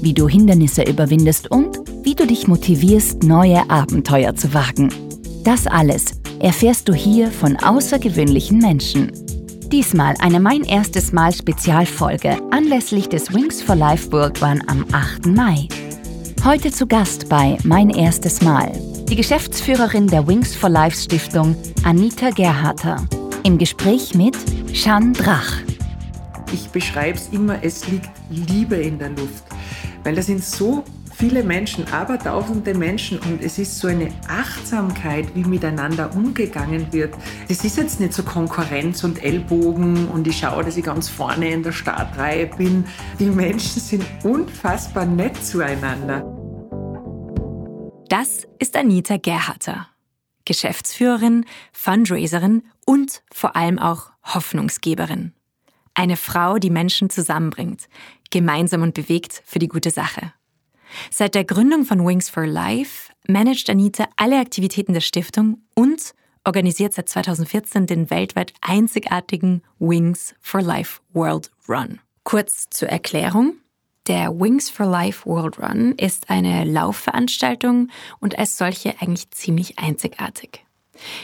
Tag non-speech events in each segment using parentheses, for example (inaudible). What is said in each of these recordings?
wie du Hindernisse überwindest und wie du dich motivierst, neue Abenteuer zu wagen. Das alles erfährst du hier von außergewöhnlichen Menschen. Diesmal eine Mein erstes Mal Spezialfolge anlässlich des Wings for Life World Run am 8. Mai. Heute zu Gast bei Mein erstes Mal die Geschäftsführerin der Wings for Life Stiftung Anita Gerharter im Gespräch mit Jeanne Drach. Ich beschreibe es immer, es liegt Liebe in der Luft, weil da sind so viele Menschen, aber tausende Menschen und es ist so eine Achtsamkeit, wie miteinander umgegangen wird. Es ist jetzt nicht so Konkurrenz und Ellbogen und ich schaue, dass ich ganz vorne in der Startreihe bin. Die Menschen sind unfassbar nett zueinander. Das ist Anita Gerharter, Geschäftsführerin, Fundraiserin und vor allem auch Hoffnungsgeberin. Eine Frau, die Menschen zusammenbringt, gemeinsam und bewegt für die gute Sache. Seit der Gründung von Wings for Life managt Anita alle Aktivitäten der Stiftung und organisiert seit 2014 den weltweit einzigartigen Wings for Life World Run. Kurz zur Erklärung. Der Wings for Life World Run ist eine Laufveranstaltung und als solche eigentlich ziemlich einzigartig.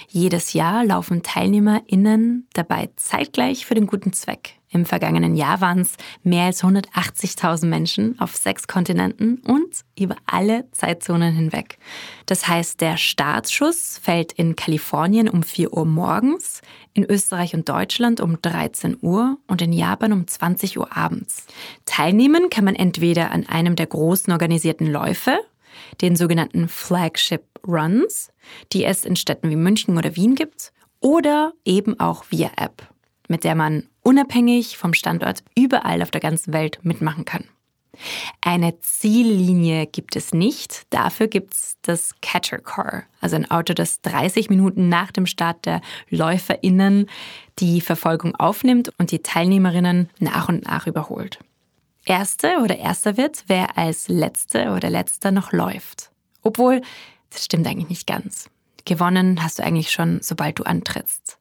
Jedes Jahr laufen TeilnehmerInnen dabei zeitgleich für den guten Zweck. Im vergangenen Jahr waren es mehr als 180.000 Menschen auf sechs Kontinenten und über alle Zeitzonen hinweg. Das heißt, der Startschuss fällt in Kalifornien um 4 Uhr morgens, in Österreich und Deutschland um 13 Uhr und in Japan um 20 Uhr abends. Teilnehmen kann man entweder an einem der großen organisierten Läufe, den sogenannten Flagship Runs, die es in Städten wie München oder Wien gibt, oder eben auch via App, mit der man unabhängig vom Standort überall auf der ganzen Welt mitmachen kann. Eine Ziellinie gibt es nicht. Dafür gibt es das Catcher Car, also ein Auto, das 30 Minuten nach dem Start der LäuferInnen die Verfolgung aufnimmt und die Teilnehmerinnen nach und nach überholt. Erste oder Erster wird, wer als Letzte oder Letzter noch läuft. Obwohl, das stimmt eigentlich nicht ganz. Gewonnen hast du eigentlich schon, sobald du antrittst.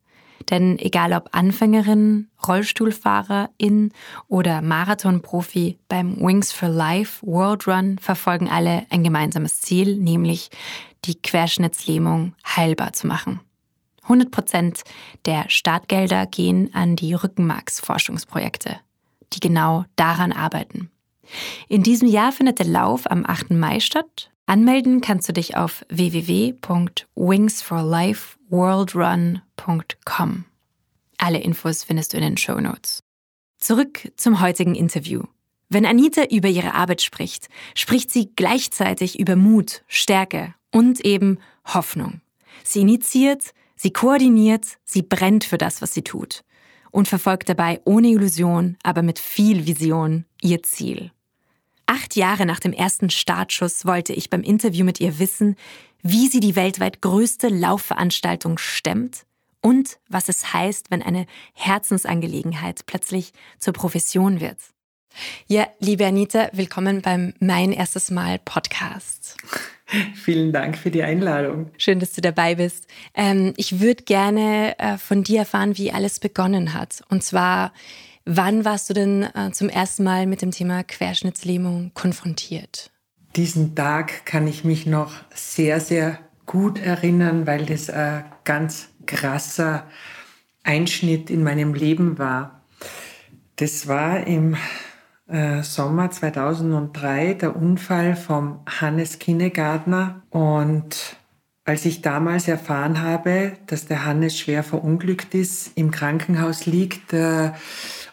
Denn egal ob Anfängerin, Rollstuhlfahrerin oder Marathonprofi, beim Wings for Life World Run verfolgen alle ein gemeinsames Ziel, nämlich die Querschnittslähmung heilbar zu machen. 100 Prozent der Startgelder gehen an die Rückenmarksforschungsprojekte, die genau daran arbeiten. In diesem Jahr findet der Lauf am 8. Mai statt Anmelden kannst du dich auf www.wingsforlifeworldrun.com. Alle Infos findest du in den Show Notes. Zurück zum heutigen Interview. Wenn Anita über ihre Arbeit spricht, spricht sie gleichzeitig über Mut, Stärke und eben Hoffnung. Sie initiiert, sie koordiniert, sie brennt für das, was sie tut und verfolgt dabei ohne Illusion, aber mit viel Vision ihr Ziel. Acht Jahre nach dem ersten Startschuss wollte ich beim Interview mit ihr wissen, wie sie die weltweit größte Laufveranstaltung stemmt und was es heißt, wenn eine Herzensangelegenheit plötzlich zur Profession wird. Ja, liebe Anita, willkommen beim Mein erstes Mal Podcast. Vielen Dank für die Einladung. Schön, dass du dabei bist. Ähm, ich würde gerne äh, von dir erfahren, wie alles begonnen hat. Und zwar Wann warst du denn äh, zum ersten Mal mit dem Thema Querschnittslähmung konfrontiert? Diesen Tag kann ich mich noch sehr, sehr gut erinnern, weil das ein ganz krasser Einschnitt in meinem Leben war. Das war im äh, Sommer 2003 der Unfall vom Hannes Kinnegartner und als ich damals erfahren habe, dass der Hannes schwer verunglückt ist, im Krankenhaus liegt,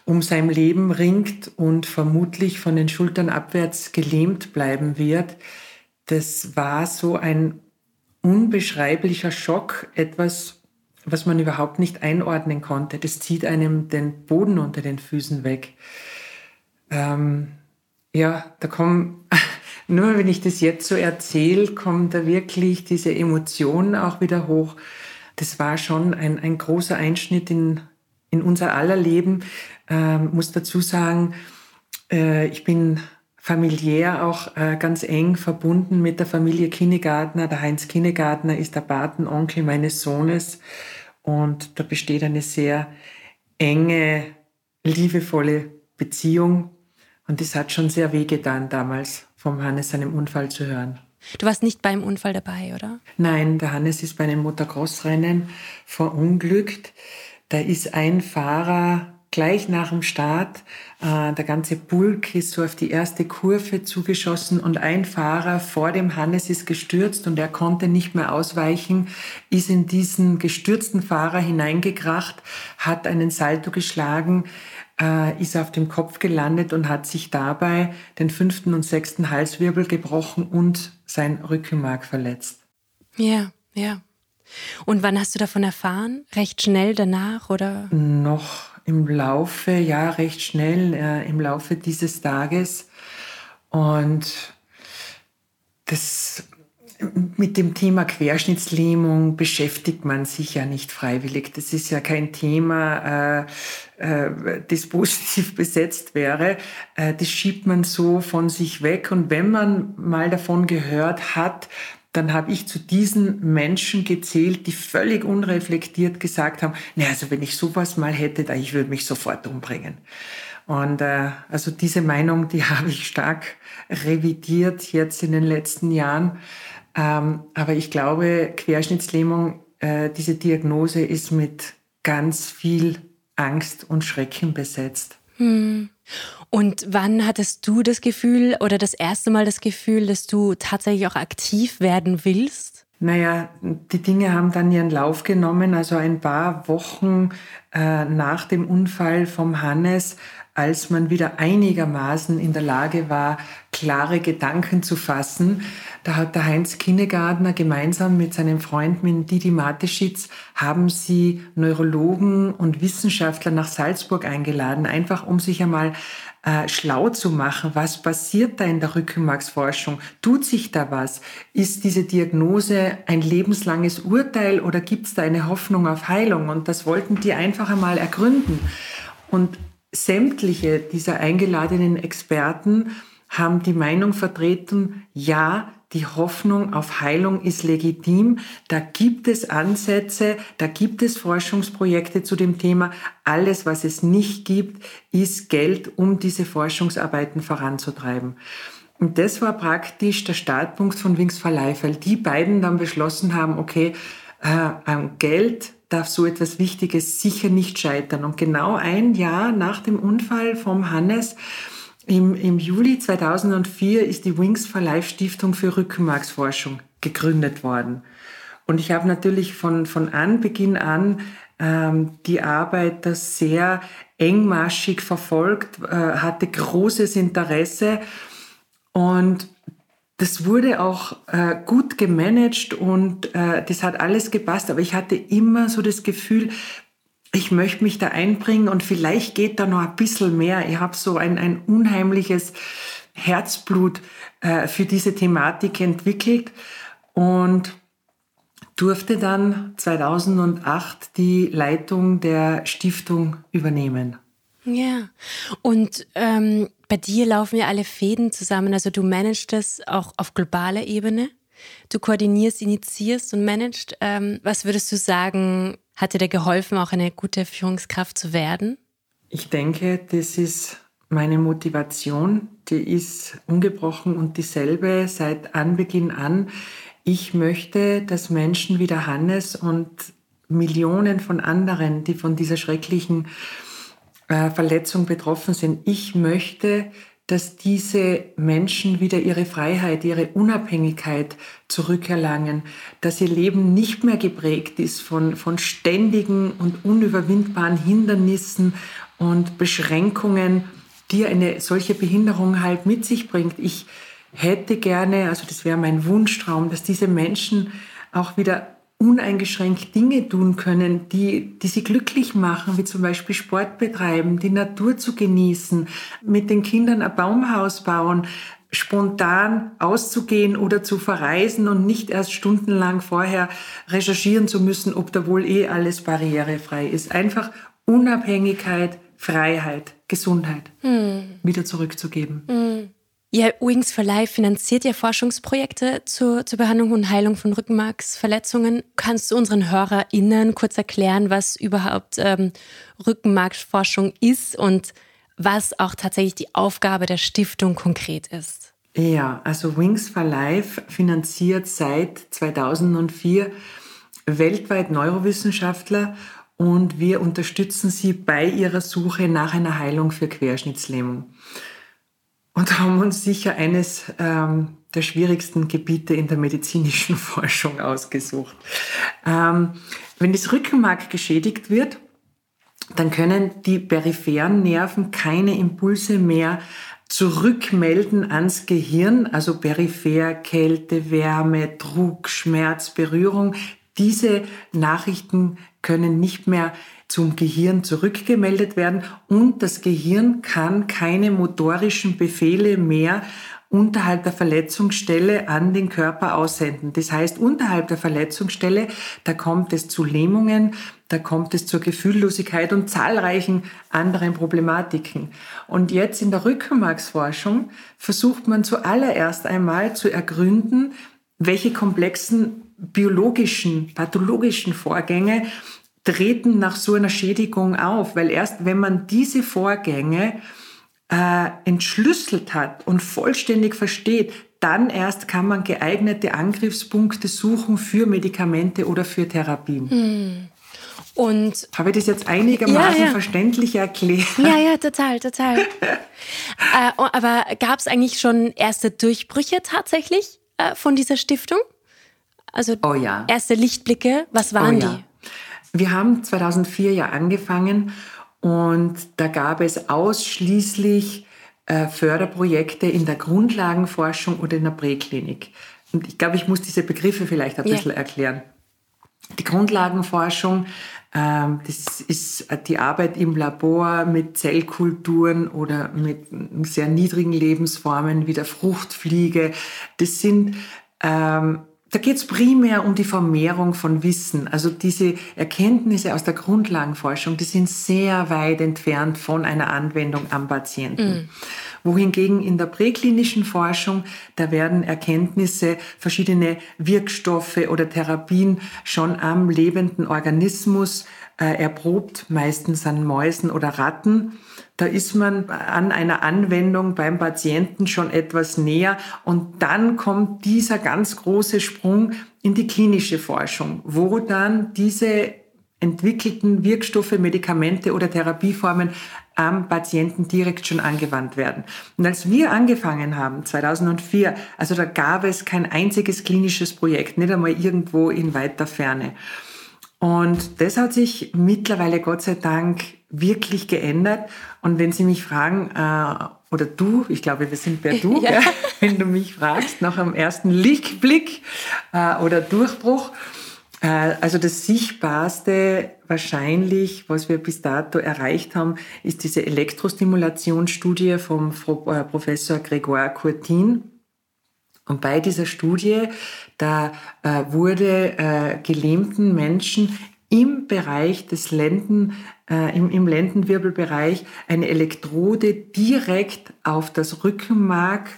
um sein Leben ringt und vermutlich von den Schultern abwärts gelähmt bleiben wird. Das war so ein unbeschreiblicher Schock, etwas, was man überhaupt nicht einordnen konnte. Das zieht einem den Boden unter den Füßen weg. Ähm, ja, da kommen (laughs) Nur wenn ich das jetzt so erzähle, kommt da wirklich diese Emotion auch wieder hoch. Das war schon ein, ein großer Einschnitt in, in unser aller Leben. Ähm, muss dazu sagen, äh, ich bin familiär auch äh, ganz eng verbunden mit der Familie Kinnegartner. Der Heinz Kinnegartner ist der Patenonkel meines Sohnes und da besteht eine sehr enge, liebevolle Beziehung. Und das hat schon sehr wehgetan damals, vom Hannes seinem Unfall zu hören. Du warst nicht beim Unfall dabei, oder? Nein, der Hannes ist bei einem Motocross-Rennen verunglückt. Da ist ein Fahrer gleich nach dem Start. Äh, der ganze Bulk ist so auf die erste Kurve zugeschossen und ein Fahrer vor dem Hannes ist gestürzt und er konnte nicht mehr ausweichen, ist in diesen gestürzten Fahrer hineingekracht, hat einen Salto geschlagen, äh, ist auf dem Kopf gelandet und hat sich dabei den fünften und sechsten Halswirbel gebrochen und sein Rückenmark verletzt. Ja, ja. Und wann hast du davon erfahren? Recht schnell danach oder? Noch im Laufe, ja, recht schnell äh, im Laufe dieses Tages. Und das mit dem Thema Querschnittslähmung beschäftigt man sich ja nicht freiwillig. Das ist ja kein Thema, äh, äh, das positiv (laughs) besetzt wäre. Äh, das schiebt man so von sich weg. Und wenn man mal davon gehört hat, dann habe ich zu diesen Menschen gezählt, die völlig unreflektiert gesagt haben, na also wenn ich sowas mal hätte, ich würde mich sofort umbringen. Und äh, also diese Meinung, die (laughs) habe ich stark revidiert jetzt in den letzten Jahren. Ähm, aber ich glaube, Querschnittslähmung, äh, diese Diagnose ist mit ganz viel Angst und Schrecken besetzt. Hm. Und wann hattest du das Gefühl oder das erste Mal das Gefühl, dass du tatsächlich auch aktiv werden willst? Naja, die Dinge haben dann ihren Lauf genommen. Also ein paar Wochen äh, nach dem Unfall vom Hannes als man wieder einigermaßen in der Lage war, klare Gedanken zu fassen. Da hat der Heinz Kinnegartner gemeinsam mit seinem Freund mit Didi Mateschitz haben sie Neurologen und Wissenschaftler nach Salzburg eingeladen, einfach um sich einmal äh, schlau zu machen, was passiert da in der Rückenmarksforschung? Tut sich da was? Ist diese Diagnose ein lebenslanges Urteil oder gibt es da eine Hoffnung auf Heilung? Und das wollten die einfach einmal ergründen. Und sämtliche dieser eingeladenen Experten haben die Meinung vertreten, ja, die Hoffnung auf Heilung ist legitim. Da gibt es Ansätze, da gibt es Forschungsprojekte zu dem Thema. Alles, was es nicht gibt, ist Geld, um diese Forschungsarbeiten voranzutreiben. Und das war praktisch der Startpunkt von Wings for Life, weil die beiden dann beschlossen haben, okay, äh, Geld darf so etwas Wichtiges sicher nicht scheitern. Und genau ein Jahr nach dem Unfall vom Hannes im, im Juli 2004 ist die Wings for Life Stiftung für Rückenmarksforschung gegründet worden. Und ich habe natürlich von, von Anbeginn an ähm, die Arbeit das sehr engmaschig verfolgt, äh, hatte großes Interesse und das wurde auch äh, gut gemanagt und äh, das hat alles gepasst, aber ich hatte immer so das Gefühl, ich möchte mich da einbringen und vielleicht geht da noch ein bisschen mehr. Ich habe so ein, ein unheimliches Herzblut äh, für diese Thematik entwickelt und durfte dann 2008 die Leitung der Stiftung übernehmen. Ja, und ähm, bei dir laufen ja alle Fäden zusammen. Also du managst das auch auf globaler Ebene. Du koordinierst, initiierst und managst. Ähm, was würdest du sagen, hat dir da geholfen, auch eine gute Führungskraft zu werden? Ich denke, das ist meine Motivation. Die ist ungebrochen und dieselbe seit Anbeginn an. Ich möchte, dass Menschen wie der Hannes und Millionen von anderen, die von dieser schrecklichen Verletzung betroffen sind. Ich möchte, dass diese Menschen wieder ihre Freiheit, ihre Unabhängigkeit zurückerlangen, dass ihr Leben nicht mehr geprägt ist von, von ständigen und unüberwindbaren Hindernissen und Beschränkungen, die eine solche Behinderung halt mit sich bringt. Ich hätte gerne, also das wäre mein Wunschtraum, dass diese Menschen auch wieder uneingeschränkt Dinge tun können, die, die sie glücklich machen, wie zum Beispiel Sport betreiben, die Natur zu genießen, mit den Kindern ein Baumhaus bauen, spontan auszugehen oder zu verreisen und nicht erst stundenlang vorher recherchieren zu müssen, ob da wohl eh alles barrierefrei ist. Einfach Unabhängigkeit, Freiheit, Gesundheit hm. wieder zurückzugeben. Hm. Ja, Wings for Life finanziert ja Forschungsprojekte zur, zur Behandlung und Heilung von Rückenmarksverletzungen. Kannst du unseren HörerInnen kurz erklären, was überhaupt ähm, Rückenmarksforschung ist und was auch tatsächlich die Aufgabe der Stiftung konkret ist? Ja, also Wings for Life finanziert seit 2004 weltweit Neurowissenschaftler und wir unterstützen sie bei ihrer Suche nach einer Heilung für Querschnittslähmung und haben uns sicher eines ähm, der schwierigsten Gebiete in der medizinischen (laughs) Forschung ausgesucht. Ähm, wenn das Rückenmark geschädigt wird, dann können die peripheren Nerven keine Impulse mehr zurückmelden ans Gehirn, also peripher, Kälte, Wärme, Druck, Schmerz, Berührung. Diese Nachrichten können nicht mehr zum Gehirn zurückgemeldet werden und das Gehirn kann keine motorischen Befehle mehr unterhalb der Verletzungsstelle an den Körper aussenden. Das heißt, unterhalb der Verletzungsstelle, da kommt es zu Lähmungen, da kommt es zur Gefühllosigkeit und zahlreichen anderen Problematiken. Und jetzt in der Rückenmarksforschung versucht man zuallererst einmal zu ergründen, welche komplexen biologischen, pathologischen Vorgänge treten nach so einer Schädigung auf, weil erst wenn man diese Vorgänge äh, entschlüsselt hat und vollständig versteht, dann erst kann man geeignete Angriffspunkte suchen für Medikamente oder für Therapien. Hm. Und habe ich das jetzt einigermaßen ja, ja. verständlich erklärt? Ja, ja, total, total. (laughs) äh, oh, aber gab es eigentlich schon erste Durchbrüche tatsächlich äh, von dieser Stiftung? Also oh, ja. erste Lichtblicke, was waren oh, die? Wir haben 2004 ja angefangen und da gab es ausschließlich äh, Förderprojekte in der Grundlagenforschung oder in der Präklinik. Und ich glaube, ich muss diese Begriffe vielleicht ein ja. bisschen erklären. Die Grundlagenforschung, ähm, das ist die Arbeit im Labor mit Zellkulturen oder mit sehr niedrigen Lebensformen wie der Fruchtfliege. Das sind ähm, da geht es primär um die Vermehrung von Wissen. Also diese Erkenntnisse aus der Grundlagenforschung, die sind sehr weit entfernt von einer Anwendung am Patienten. Mm. Wohingegen in der präklinischen Forschung, da werden Erkenntnisse, verschiedene Wirkstoffe oder Therapien schon am lebenden Organismus äh, erprobt, meistens an Mäusen oder Ratten. Da ist man an einer Anwendung beim Patienten schon etwas näher und dann kommt dieser ganz große Sprung in die klinische Forschung, wo dann diese entwickelten Wirkstoffe, Medikamente oder Therapieformen am Patienten direkt schon angewandt werden. Und als wir angefangen haben, 2004, also da gab es kein einziges klinisches Projekt, nicht einmal irgendwo in weiter Ferne. Und das hat sich mittlerweile Gott sei Dank wirklich geändert. Und wenn Sie mich fragen, äh, oder du, ich glaube, wir sind per Du, (laughs) ja. wenn du mich fragst, nach einem ersten Lichtblick äh, oder Durchbruch, also das Sichtbarste wahrscheinlich, was wir bis dato erreicht haben, ist diese Elektrostimulationsstudie vom äh, Professor Grégoire Courtin. Und bei dieser Studie, da äh, wurde äh, gelähmten Menschen im Bereich des Lenden, äh, im, im Lendenwirbelbereich eine Elektrode direkt auf das Rückenmark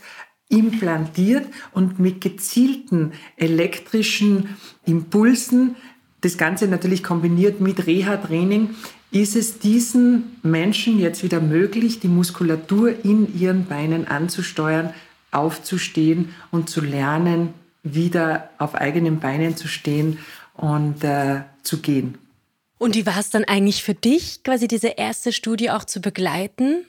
implantiert und mit gezielten elektrischen Impulsen, das Ganze natürlich kombiniert mit Reha-Training, ist es diesen Menschen jetzt wieder möglich, die Muskulatur in ihren Beinen anzusteuern, aufzustehen und zu lernen, wieder auf eigenen Beinen zu stehen und äh, zu gehen. Und wie war es dann eigentlich für dich, quasi diese erste Studie auch zu begleiten?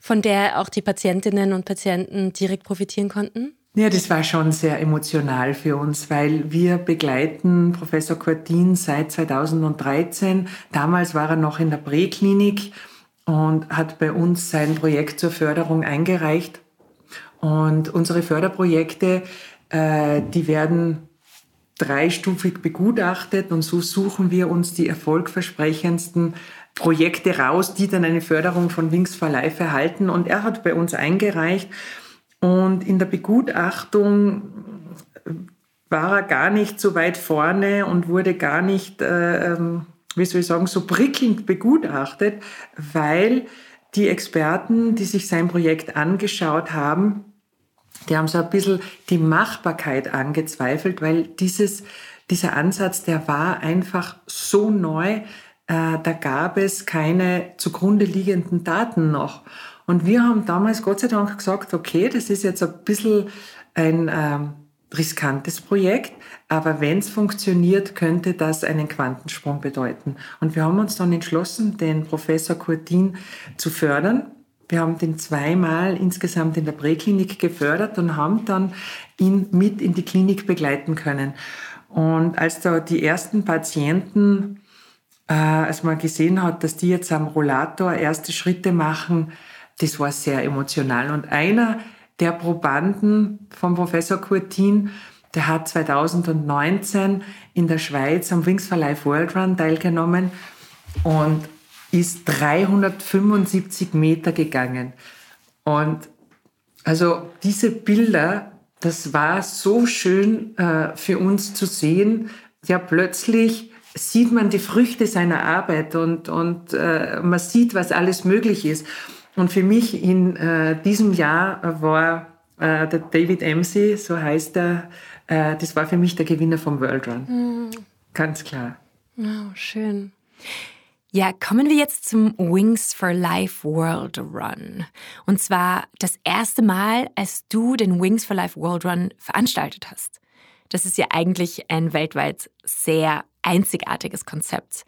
Von der auch die Patientinnen und Patienten direkt profitieren konnten? Ja, das war schon sehr emotional für uns, weil wir begleiten Professor Cortin seit 2013. Damals war er noch in der Präklinik und hat bei uns sein Projekt zur Förderung eingereicht. Und unsere Förderprojekte, äh, die werden dreistufig begutachtet und so suchen wir uns die erfolgversprechendsten Projekte raus, die dann eine Förderung von Wings for Life erhalten. Und er hat bei uns eingereicht Und in der Begutachtung war er gar nicht so weit vorne und wurde gar nicht, äh, ähm, wie soll ich sagen, so prickelnd begutachtet, weil die Experten, die sich sein Projekt angeschaut haben, die haben so ein bisschen die Machbarkeit angezweifelt, weil dieses, dieser Ansatz, der war einfach so neu, da gab es keine zugrunde liegenden Daten noch. Und wir haben damals Gott sei Dank gesagt, okay, das ist jetzt ein bisschen ein ähm, riskantes Projekt, aber wenn es funktioniert, könnte das einen Quantensprung bedeuten. Und wir haben uns dann entschlossen, den Professor Kurtin zu fördern. Wir haben den zweimal insgesamt in der Präklinik gefördert und haben dann ihn mit in die Klinik begleiten können. Und als da die ersten Patienten, äh, als man gesehen hat, dass die jetzt am Rollator erste Schritte machen, das war sehr emotional. Und einer der Probanden vom Professor Kurtin, der hat 2019 in der Schweiz am Wings for Life World Run teilgenommen und ist 375 Meter gegangen. Und also diese Bilder, das war so schön äh, für uns zu sehen. Ja, plötzlich sieht man die Früchte seiner Arbeit und, und äh, man sieht, was alles möglich ist. Und für mich in äh, diesem Jahr war äh, der David Emsey, so heißt er, äh, das war für mich der Gewinner vom World Run. Mhm. Ganz klar. Oh, schön. Ja, kommen wir jetzt zum Wings for Life World Run. Und zwar das erste Mal, als du den Wings for Life World Run veranstaltet hast. Das ist ja eigentlich ein weltweit sehr einzigartiges Konzept.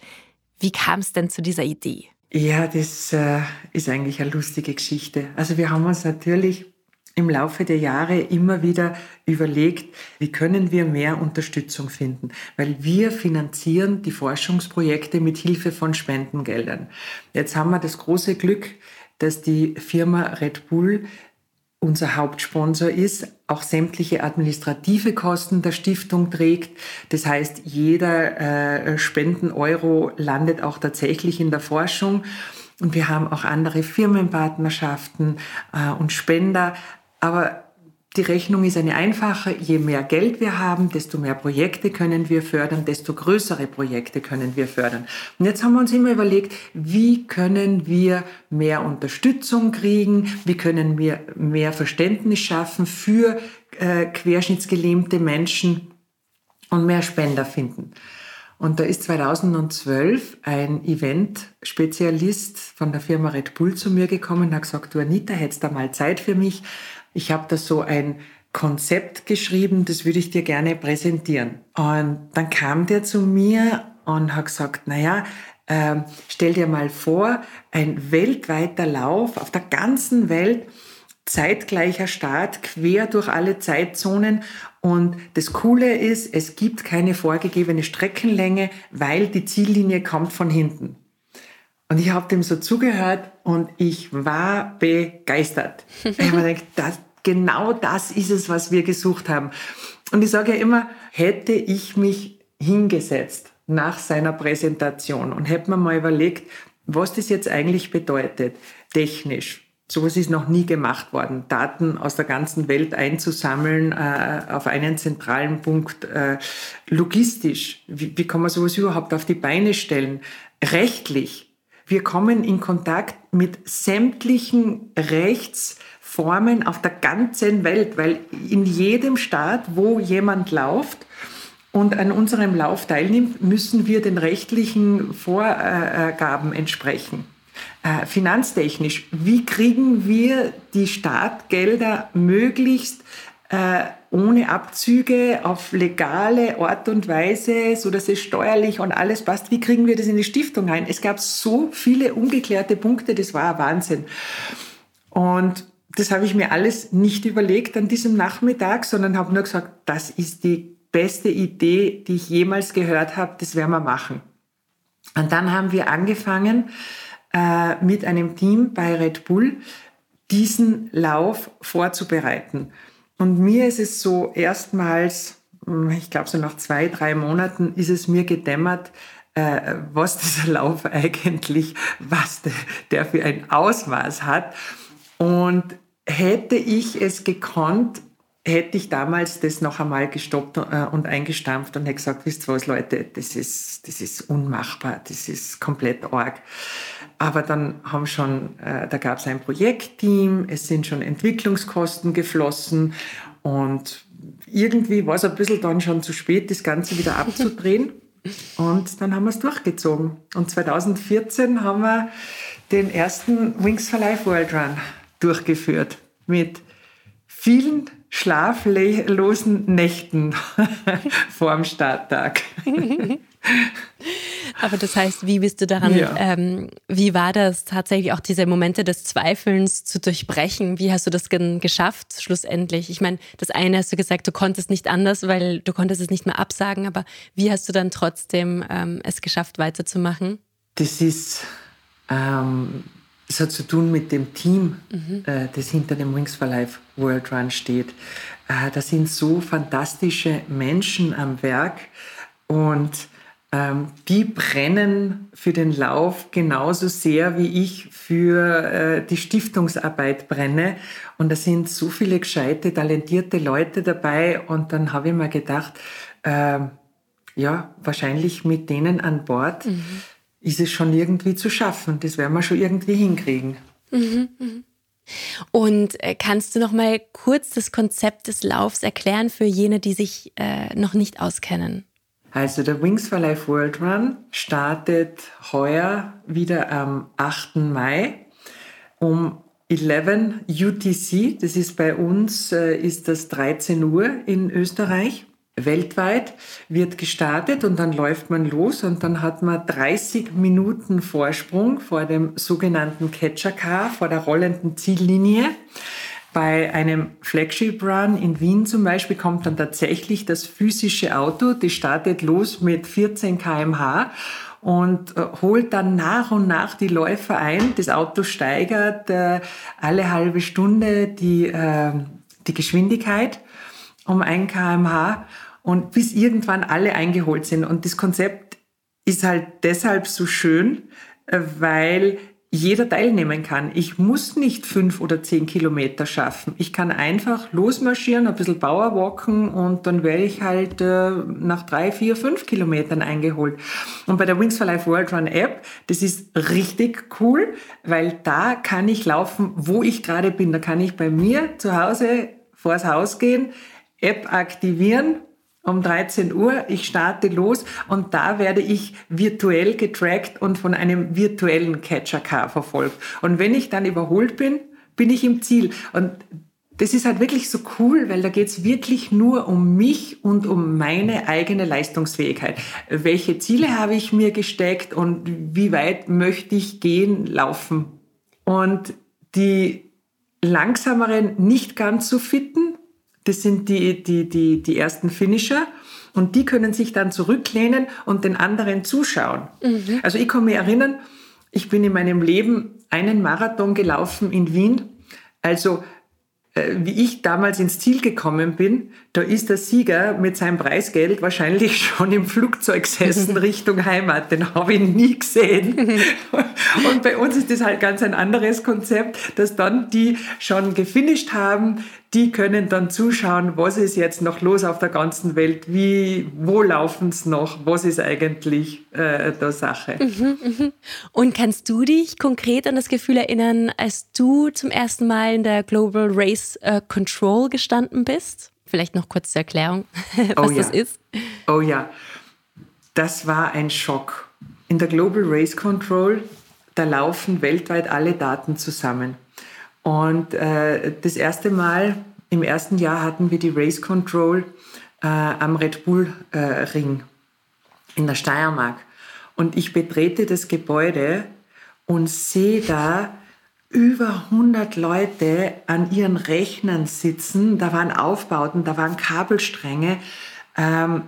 Wie kam es denn zu dieser Idee? Ja, das äh, ist eigentlich eine lustige Geschichte. Also wir haben uns natürlich im Laufe der Jahre immer wieder überlegt, wie können wir mehr Unterstützung finden, weil wir finanzieren die Forschungsprojekte mit Hilfe von Spendengeldern. Jetzt haben wir das große Glück, dass die Firma Red Bull unser Hauptsponsor ist, auch sämtliche administrative Kosten der Stiftung trägt. Das heißt, jeder äh, Spenden-Euro landet auch tatsächlich in der Forschung. Und wir haben auch andere Firmenpartnerschaften äh, und Spender. Aber die Rechnung ist eine einfache. Je mehr Geld wir haben, desto mehr Projekte können wir fördern, desto größere Projekte können wir fördern. Und jetzt haben wir uns immer überlegt, wie können wir mehr Unterstützung kriegen, wie können wir mehr Verständnis schaffen für äh, querschnittsgelähmte Menschen und mehr Spender finden. Und da ist 2012 ein Event-Spezialist von der Firma Red Bull zu mir gekommen und hat gesagt, du Anita, hättest da mal Zeit für mich? Ich habe da so ein Konzept geschrieben, das würde ich dir gerne präsentieren. Und dann kam der zu mir und hat gesagt, naja, äh, stell dir mal vor, ein weltweiter Lauf auf der ganzen Welt, zeitgleicher Start, quer durch alle Zeitzonen. Und das Coole ist, es gibt keine vorgegebene Streckenlänge, weil die Ziellinie kommt von hinten. Und ich habe dem so zugehört und ich war begeistert. (laughs) ich habe mir gedacht, das, genau das ist es, was wir gesucht haben. Und ich sage ja immer, hätte ich mich hingesetzt nach seiner Präsentation und hätte mir mal überlegt, was das jetzt eigentlich bedeutet, technisch. Sowas ist noch nie gemacht worden, Daten aus der ganzen Welt einzusammeln äh, auf einen zentralen Punkt. Äh, logistisch, wie, wie kann man sowas überhaupt auf die Beine stellen? Rechtlich, wir kommen in Kontakt mit sämtlichen Rechtsformen auf der ganzen Welt, weil in jedem Staat, wo jemand läuft und an unserem Lauf teilnimmt, müssen wir den rechtlichen Vorgaben entsprechen. Äh, finanztechnisch, wie kriegen wir die Startgelder möglichst ohne Abzüge auf legale Art und Weise, so dass es steuerlich und alles passt. Wie kriegen wir das in die Stiftung ein? Es gab so viele ungeklärte Punkte, das war ein Wahnsinn. Und das habe ich mir alles nicht überlegt an diesem Nachmittag, sondern habe nur gesagt, das ist die beste Idee, die ich jemals gehört habe, das werden wir machen. Und dann haben wir angefangen äh, mit einem Team bei Red Bull, diesen Lauf vorzubereiten. Und mir ist es so erstmals, hm, ich glaube so nach zwei, drei Monaten ist es mir gedämmert, äh, was dieser (laughs) Lauf eigentlich, was der, der für ein Ausmaß hat. Und hätte ich es gekonnt, hätte ich damals das noch einmal gestoppt äh, und eingestampft und hätte gesagt, wisst ihr was, Leute, das ist, das ist unmachbar, das ist komplett arg. Aber dann haben schon, äh, da gab es ein Projektteam, es sind schon Entwicklungskosten geflossen und irgendwie war es ein bisschen dann schon zu spät, das Ganze wieder abzudrehen. (laughs) Und dann haben wir es durchgezogen. Und 2014 haben wir den ersten Wings for Life World Run durchgeführt mit vielen schlaflosen Nächten (laughs) vor dem Starttag. (laughs) Aber das heißt, wie bist du daran, ja. ähm, wie war das tatsächlich auch diese Momente des Zweifelns zu durchbrechen? Wie hast du das geschafft schlussendlich? Ich meine, das eine hast du gesagt, du konntest nicht anders, weil du konntest es nicht mehr absagen, aber wie hast du dann trotzdem ähm, es geschafft, weiterzumachen? Das ist, ähm, das hat zu tun mit dem Team, mhm. äh, das hinter dem Wings for Life World Run steht. Äh, da sind so fantastische Menschen am Werk und die brennen für den Lauf genauso sehr, wie ich für äh, die Stiftungsarbeit brenne. Und da sind so viele gescheite, talentierte Leute dabei. Und dann habe ich mir gedacht, äh, ja, wahrscheinlich mit denen an Bord mhm. ist es schon irgendwie zu schaffen. Das werden wir schon irgendwie hinkriegen. Mhm, mh. Und äh, kannst du noch mal kurz das Konzept des Laufs erklären für jene, die sich äh, noch nicht auskennen? Also der Wings for Life World Run startet heuer wieder am 8. Mai um 11 UTC. Das ist bei uns, äh, ist das 13 Uhr in Österreich. Weltweit wird gestartet und dann läuft man los und dann hat man 30 Minuten Vorsprung vor dem sogenannten Catcher Car, vor der rollenden Ziellinie. Bei einem Flagship Run in Wien zum Beispiel kommt dann tatsächlich das physische Auto, das startet los mit 14 kmh und äh, holt dann nach und nach die Läufer ein. Das Auto steigert äh, alle halbe Stunde die, äh, die Geschwindigkeit um 1 kmh und bis irgendwann alle eingeholt sind. Und das Konzept ist halt deshalb so schön, äh, weil jeder teilnehmen kann. Ich muss nicht fünf oder zehn Kilometer schaffen. Ich kann einfach losmarschieren, ein bisschen Powerwalken und dann werde ich halt äh, nach drei, vier, fünf Kilometern eingeholt. Und bei der Wings for Life World Run App, das ist richtig cool, weil da kann ich laufen, wo ich gerade bin. Da kann ich bei mir zu Hause vors Haus gehen, App aktivieren, um 13 Uhr. Ich starte los und da werde ich virtuell getrackt und von einem virtuellen Catcher-Car verfolgt. Und wenn ich dann überholt bin, bin ich im Ziel. Und das ist halt wirklich so cool, weil da geht's wirklich nur um mich und um meine eigene Leistungsfähigkeit. Welche Ziele habe ich mir gesteckt und wie weit möchte ich gehen, laufen? Und die langsameren, nicht ganz so fitten, das sind die, die, die, die ersten Finisher. Und die können sich dann zurücklehnen und den anderen zuschauen. Mhm. Also ich kann mich erinnern, ich bin in meinem Leben einen Marathon gelaufen in Wien. Also äh, wie ich damals ins Ziel gekommen bin, da ist der Sieger mit seinem Preisgeld wahrscheinlich (laughs) schon im Flugzeug gesessen (laughs) Richtung Heimat. Den habe ich nie gesehen. (laughs) Und bei uns ist das halt ganz ein anderes Konzept, dass dann die schon gefinisht haben, die können dann zuschauen, was ist jetzt noch los auf der ganzen Welt, wie, wo laufen es noch, was ist eigentlich äh, der Sache. Mhm, mhm. Und kannst du dich konkret an das Gefühl erinnern, als du zum ersten Mal in der Global Race äh, Control gestanden bist? Vielleicht noch kurz zur Erklärung, (laughs) was oh ja. das ist. Oh ja, das war ein Schock. In der Global Race Control, da laufen weltweit alle Daten zusammen. Und äh, das erste Mal im ersten Jahr hatten wir die Race Control äh, am Red Bull äh, Ring in der Steiermark. Und ich betrete das Gebäude und sehe da über 100 Leute an ihren Rechnern sitzen. Da waren Aufbauten, da waren Kabelstränge. Ähm,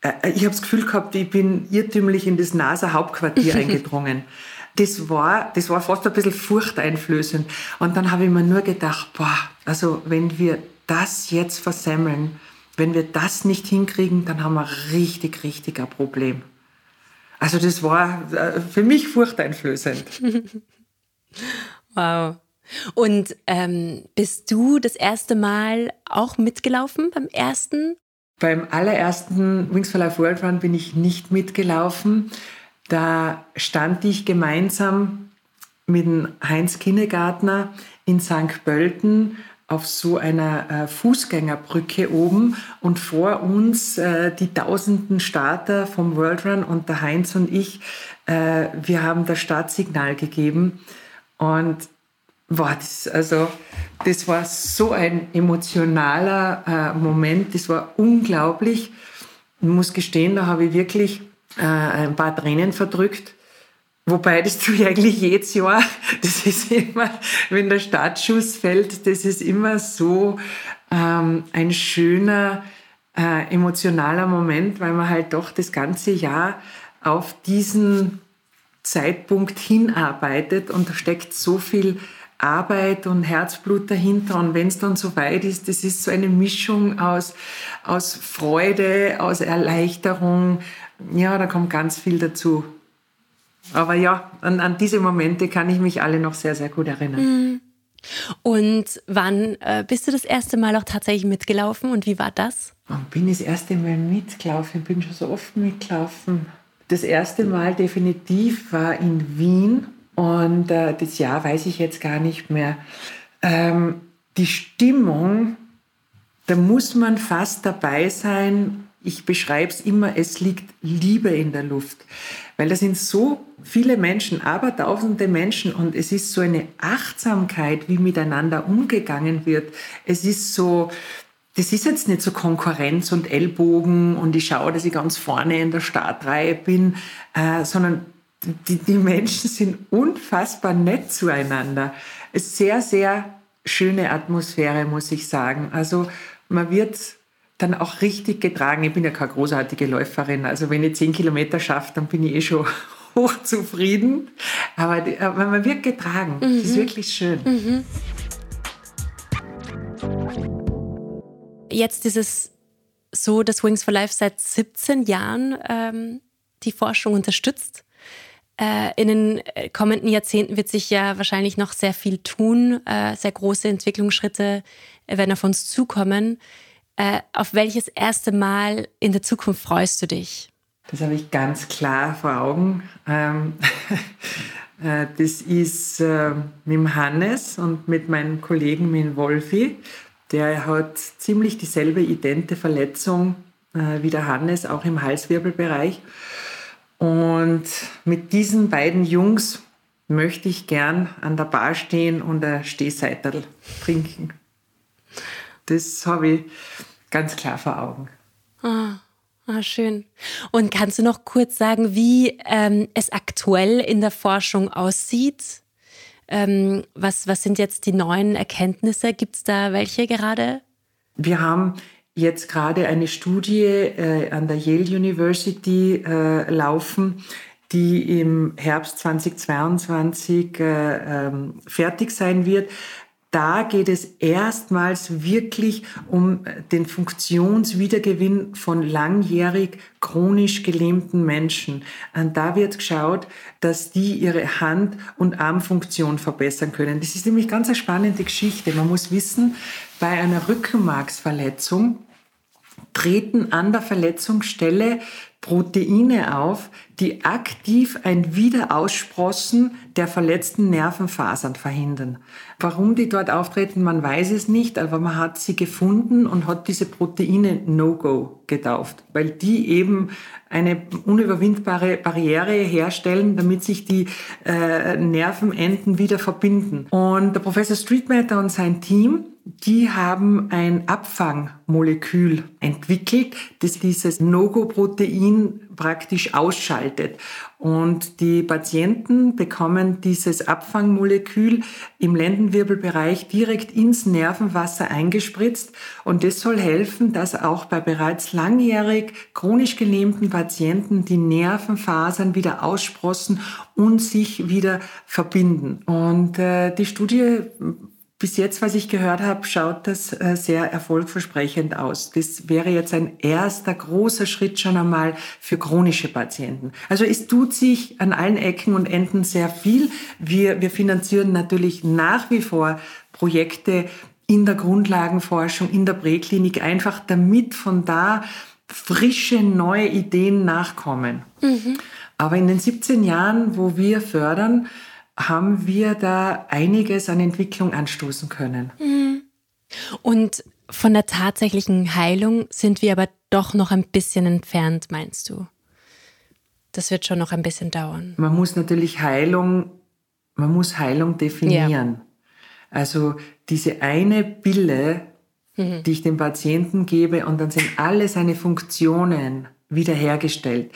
äh, ich habe das Gefühl gehabt, ich bin irrtümlich in das NASA-Hauptquartier (laughs) eingedrungen das war, das war fast ein bisschen furchteinflößend. Und dann habe ich mir nur gedacht, boah, also wenn wir das jetzt versemmeln, wenn wir das nicht hinkriegen, dann haben wir richtig, richtig ein Problem. Also das war äh, für mich furchteinflößend. (laughs) wow. Und ähm, bist du das erste Mal auch mitgelaufen beim ersten? Beim allerersten Wings for Life World Run bin ich nicht mitgelaufen. Da stand ich gemeinsam mit Heinz Kinnegartner in St. Pölten auf so einer äh, Fußgängerbrücke oben und vor uns äh, die tausenden Starter vom World Run und der Heinz und ich, äh, wir haben das Startsignal gegeben und boah, das, also, das war so ein emotionaler äh, Moment, das war unglaublich. Ich muss gestehen, da habe ich wirklich äh, ein paar Tränen verdrückt Wobei das tue ich eigentlich jedes Jahr. (laughs) Das ist immer, wenn der Startschuss fällt, das ist immer so ähm, ein schöner, äh, emotionaler Moment, weil man halt doch das ganze Jahr auf diesen Zeitpunkt hinarbeitet und da steckt so viel Arbeit und Herzblut dahinter. Und wenn es dann so weit ist, das ist so eine Mischung aus, aus Freude, aus Erleichterung. Ja, da kommt ganz viel dazu. Aber ja, an, an, diese Momente kann ich mich alle noch sehr, sehr gut erinnern. Mhm. Und wann äh, bist du das erste Mal auch tatsächlich mitgelaufen und wie war das? Ich bin das erste Mal mitgelaufen, ich bin schon so oft mitgelaufen. Das erste Mal definitiv war in Wien und äh, das Jahr weiß ich jetzt gar nicht mehr. Ähm, die Stimmung, da muss man fast dabei sein. Ich beschreibe es immer, es liegt Liebe in der Luft. Weil da sind so viele Menschen, aber tausende Menschen und es ist so eine Achtsamkeit, wie miteinander umgegangen wird. Es ist so, das ist jetzt nicht so Konkurrenz und Ellbogen und ich schaue, dass ich ganz vorne in der Startreihe bin, äh, sondern die, die Menschen sind unfassbar nett zueinander. Es ist sehr, sehr schöne Atmosphäre, muss ich sagen. Also man wird dann auch richtig getragen. Ich bin ja keine großartige Läuferin. Also wenn ich zehn Kilometer schaffe, dann bin ich eh schon (laughs) hochzufrieden. Aber, aber man wird getragen. Mhm. Das ist mhm. wirklich schön. Mhm. Jetzt ist es so, dass Wings for Life seit 17 Jahren ähm, die Forschung unterstützt. Äh, in den äh, kommenden Jahrzehnten wird sich ja wahrscheinlich noch sehr viel tun. Äh, sehr große Entwicklungsschritte werden auf uns zukommen. Äh, auf welches erste Mal in der Zukunft freust du dich? Das habe ich ganz klar vor Augen. Ähm, (laughs) äh, das ist äh, mit dem Hannes und mit meinem Kollegen mit Wolfi. Der hat ziemlich dieselbe idente Verletzung äh, wie der Hannes, auch im Halswirbelbereich. Und mit diesen beiden Jungs möchte ich gern an der Bar stehen und ein Stehseitel trinken. Das habe ich ganz klar vor Augen. Ah, ah, schön. Und kannst du noch kurz sagen, wie ähm, es aktuell in der Forschung aussieht? Ähm, was, was sind jetzt die neuen Erkenntnisse? Gibt es da welche gerade? Wir haben jetzt gerade eine Studie äh, an der Yale University äh, laufen, die im Herbst 2022 äh, ähm, fertig sein wird da geht es erstmals wirklich um den Funktionswiedergewinn von langjährig chronisch gelähmten Menschen. Und da wird geschaut, dass die ihre Hand- und Armfunktion verbessern können. Das ist nämlich ganz eine spannende Geschichte. Man muss wissen, bei einer Rückenmarksverletzung treten an der Verletzungsstelle Proteine auf, die aktiv ein Wiederaussprossen der verletzten Nervenfasern verhindern. Warum die dort auftreten, man weiß es nicht, aber man hat sie gefunden und hat diese Proteine No-Go getauft, weil die eben eine unüberwindbare Barriere herstellen, damit sich die äh, Nervenenden wieder verbinden. Und der Professor Streetmatter und sein Team die haben ein Abfangmolekül entwickelt, das dieses No-Go-Protein praktisch ausschaltet. Und die Patienten bekommen dieses Abfangmolekül im Lendenwirbelbereich direkt ins Nervenwasser eingespritzt. Und das soll helfen, dass auch bei bereits langjährig chronisch gelähmten Patienten die Nervenfasern wieder aussprossen und sich wieder verbinden. Und äh, die Studie bis jetzt, was ich gehört habe, schaut das äh, sehr erfolgversprechend aus. Das wäre jetzt ein erster großer Schritt schon einmal für chronische Patienten. Also es tut sich an allen Ecken und Enden sehr viel. Wir, wir finanzieren natürlich nach wie vor Projekte in der Grundlagenforschung, in der Präklinik, einfach damit von da frische, neue Ideen nachkommen. Mhm. Aber in den 17 Jahren, wo wir fördern, haben wir da einiges an Entwicklung anstoßen können. Mhm. Und von der tatsächlichen Heilung sind wir aber doch noch ein bisschen entfernt, meinst du? Das wird schon noch ein bisschen dauern. Man muss natürlich Heilung, man muss Heilung definieren. Ja. Also diese eine Pille, mhm. die ich dem Patienten gebe und dann sind alle seine Funktionen wiederhergestellt,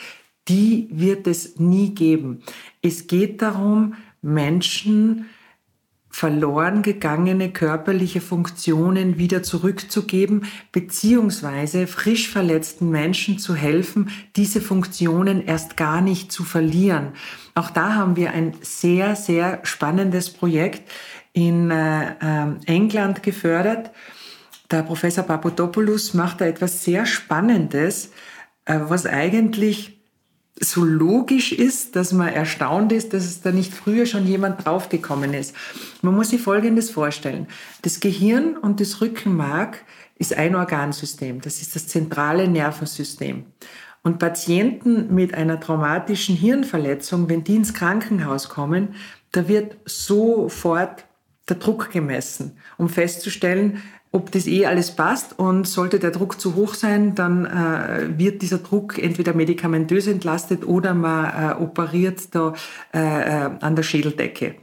die wird es nie geben. Es geht darum, Menschen verloren gegangene körperliche Funktionen wieder zurückzugeben, beziehungsweise frisch verletzten Menschen zu helfen, diese Funktionen erst gar nicht zu verlieren. Auch da haben wir ein sehr, sehr spannendes Projekt in äh, äh, England gefördert. Der Professor Papadopoulos macht da etwas sehr Spannendes, äh, was eigentlich so logisch ist, dass man erstaunt ist, dass es da nicht früher schon jemand draufgekommen ist. Man muss sich Folgendes vorstellen. Das Gehirn und das Rückenmark ist ein Organsystem. Das ist das zentrale Nervensystem. Und Patienten mit einer traumatischen Hirnverletzung, wenn die ins Krankenhaus kommen, da wird sofort der Druck gemessen, um festzustellen, ob das eh alles passt. Und sollte der Druck zu hoch sein, dann äh, wird dieser Druck entweder medikamentös entlastet oder man äh, operiert da äh, äh an der Schädeldecke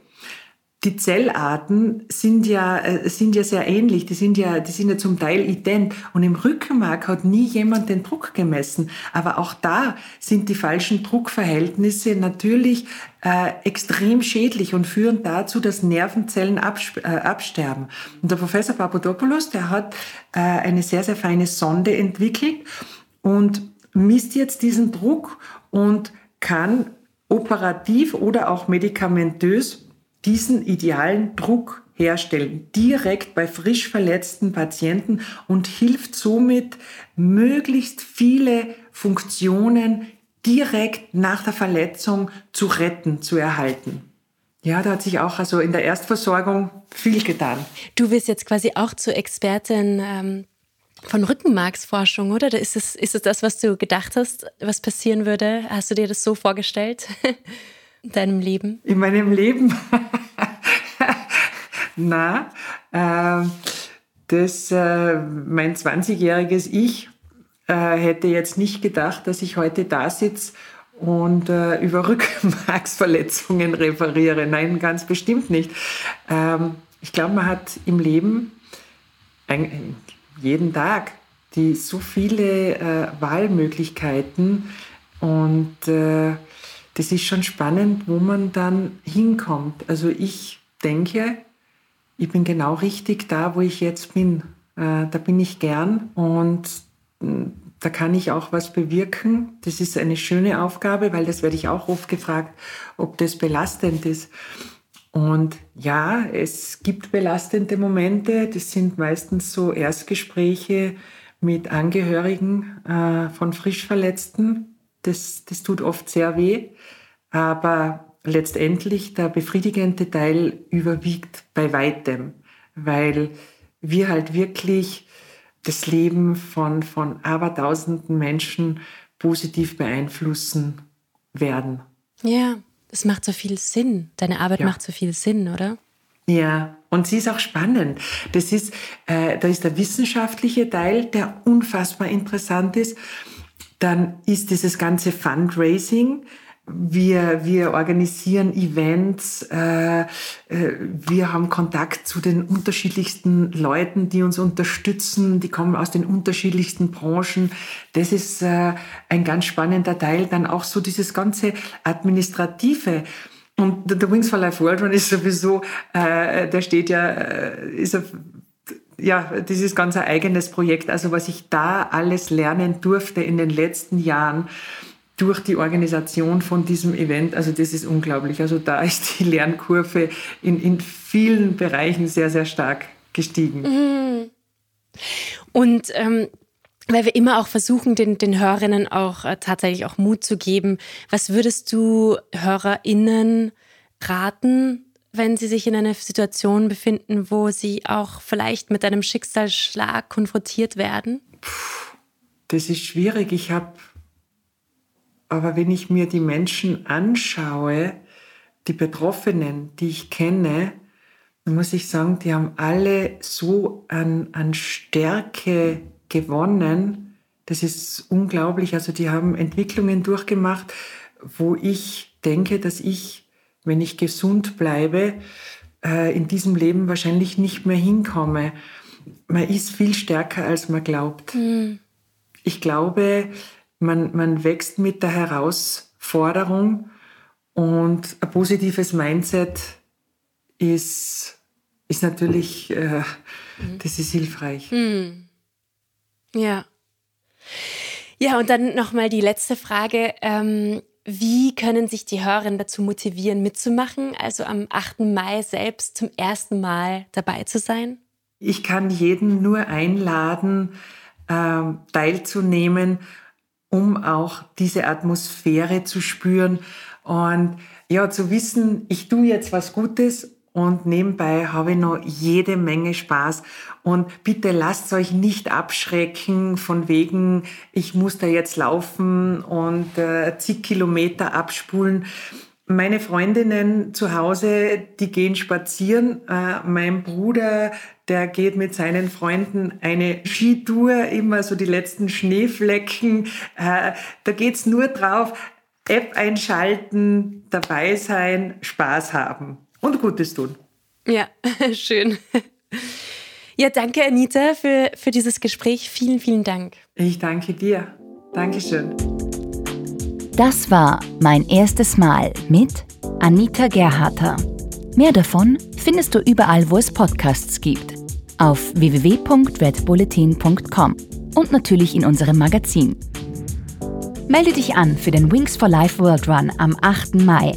die Zellarten sind ja, äh, sind ja sehr ähnlich, die sind ja, die sind ja zum Teil ident. Und im Rückenmark hat nie jemand den Druck gemessen. Aber auch da sind die falschen Druckverhältnisse natürlich äh, extrem schädlich und führen dazu, dass Nervenzellen äh, absterben. Und der Professor Papadopoulos, der hat äh, eine sehr, sehr feine Sonde entwickelt und misst jetzt diesen Druck und kann operativ oder auch medikamentös diesen idealen Druck herstellen, direkt bei frisch verletzten Patienten und hilft somit, möglichst viele Funktionen direkt nach der Verletzung zu retten, zu erhalten. Ja, da hat sich auch also in der Erstversorgung viel getan. Du wirst jetzt quasi auch zur Expertin ähm, von Rückenmarksforschung, oder? Ist es, ist es das, was du gedacht hast, was passieren würde? Hast du dir das so vorgestellt? (laughs) in deinem Leben? In meinem Leben? (laughs) Na, äh, das, äh, mein 20-jähriges Ich äh, hätte jetzt nicht gedacht, dass ich heute da sitze und äh, über (laughs) Rückenmarksverletzungen referiere. Nein, ganz bestimmt nicht. Ähm, ich glaube, man hat im Leben ein, jeden Tag die so viele äh, Wahlmöglichkeiten und äh, das ist schon spannend, wo man dann hinkommt. Also ich denke, ich bin genau richtig da, wo ich jetzt bin. Äh, da bin ich gern und mm, da kann ich auch was bewirken. Das ist eine schöne Aufgabe, weil das werde ich auch oft gefragt, ob das belastend ist. Und ja, es gibt belastende Momente. Das sind meistens so Erstgespräche mit Angehörigen äh, von Frischverletzten. Das, das tut oft sehr weh. Aber letztendlich der befriedigende Teil überwiegt bei weitem, weil wir halt wirklich das Leben von, von abertausenden Menschen positiv beeinflussen werden. Ja, das macht so viel Sinn. Deine Arbeit ja. macht so viel Sinn, oder? Ja, und sie ist auch spannend. Das ist, äh, da ist der wissenschaftliche Teil, der unfassbar interessant ist. Dann ist dieses ganze Fundraising, wir, wir organisieren Events, äh, äh, wir haben Kontakt zu den unterschiedlichsten Leuten, die uns unterstützen, die kommen aus den unterschiedlichsten Branchen. Das ist äh, ein ganz spannender Teil. Dann auch so dieses ganze Administrative. Und der Wings for Life World Run ist sowieso, äh, der steht ja, äh, ist auf, ja, das ist ganz ein eigenes Projekt. Also was ich da alles lernen durfte in den letzten Jahren, durch die Organisation von diesem Event. Also das ist unglaublich. Also da ist die Lernkurve in, in vielen Bereichen sehr, sehr stark gestiegen. Mhm. Und ähm, weil wir immer auch versuchen, den, den Hörerinnen auch äh, tatsächlich auch Mut zu geben, was würdest du HörerInnen raten, wenn sie sich in einer Situation befinden, wo sie auch vielleicht mit einem Schicksalsschlag konfrontiert werden? Das ist schwierig. Ich habe, aber wenn ich mir die Menschen anschaue, die Betroffenen, die ich kenne, muss ich sagen, die haben alle so an, an Stärke gewonnen. Das ist unglaublich. Also die haben Entwicklungen durchgemacht, wo ich denke, dass ich, wenn ich gesund bleibe, äh, in diesem Leben wahrscheinlich nicht mehr hinkomme. Man ist viel stärker, als man glaubt. Mhm. Ich glaube, man, man wächst mit der Herausforderung und ein positives Mindset ist ist natürlich, äh, mhm. das ist hilfreich. Mhm. Ja. Ja, und dann nochmal die letzte Frage. Ähm, wie können sich die Hörerinnen dazu motivieren, mitzumachen, also am 8. Mai selbst zum ersten Mal dabei zu sein? Ich kann jeden nur einladen, äh, teilzunehmen, um auch diese Atmosphäre zu spüren und ja, zu wissen, ich tue jetzt was Gutes und nebenbei habe ich noch jede Menge Spaß. Und bitte lasst euch nicht abschrecken von wegen, ich muss da jetzt laufen und äh, zig Kilometer abspulen. Meine Freundinnen zu Hause, die gehen spazieren. Äh, mein Bruder, der geht mit seinen Freunden eine Skitour, immer so die letzten Schneeflecken. Äh, da geht's nur drauf, App einschalten, dabei sein, Spaß haben und Gutes tun. Ja, (laughs) schön. Ja, danke Anita für, für dieses Gespräch. Vielen, vielen Dank. Ich danke dir. Dankeschön. Das war mein erstes Mal mit Anita Gerharter. Mehr davon findest du überall, wo es Podcasts gibt. Auf www.redbulletin.com und natürlich in unserem Magazin. Melde dich an für den Wings for Life World Run am 8. Mai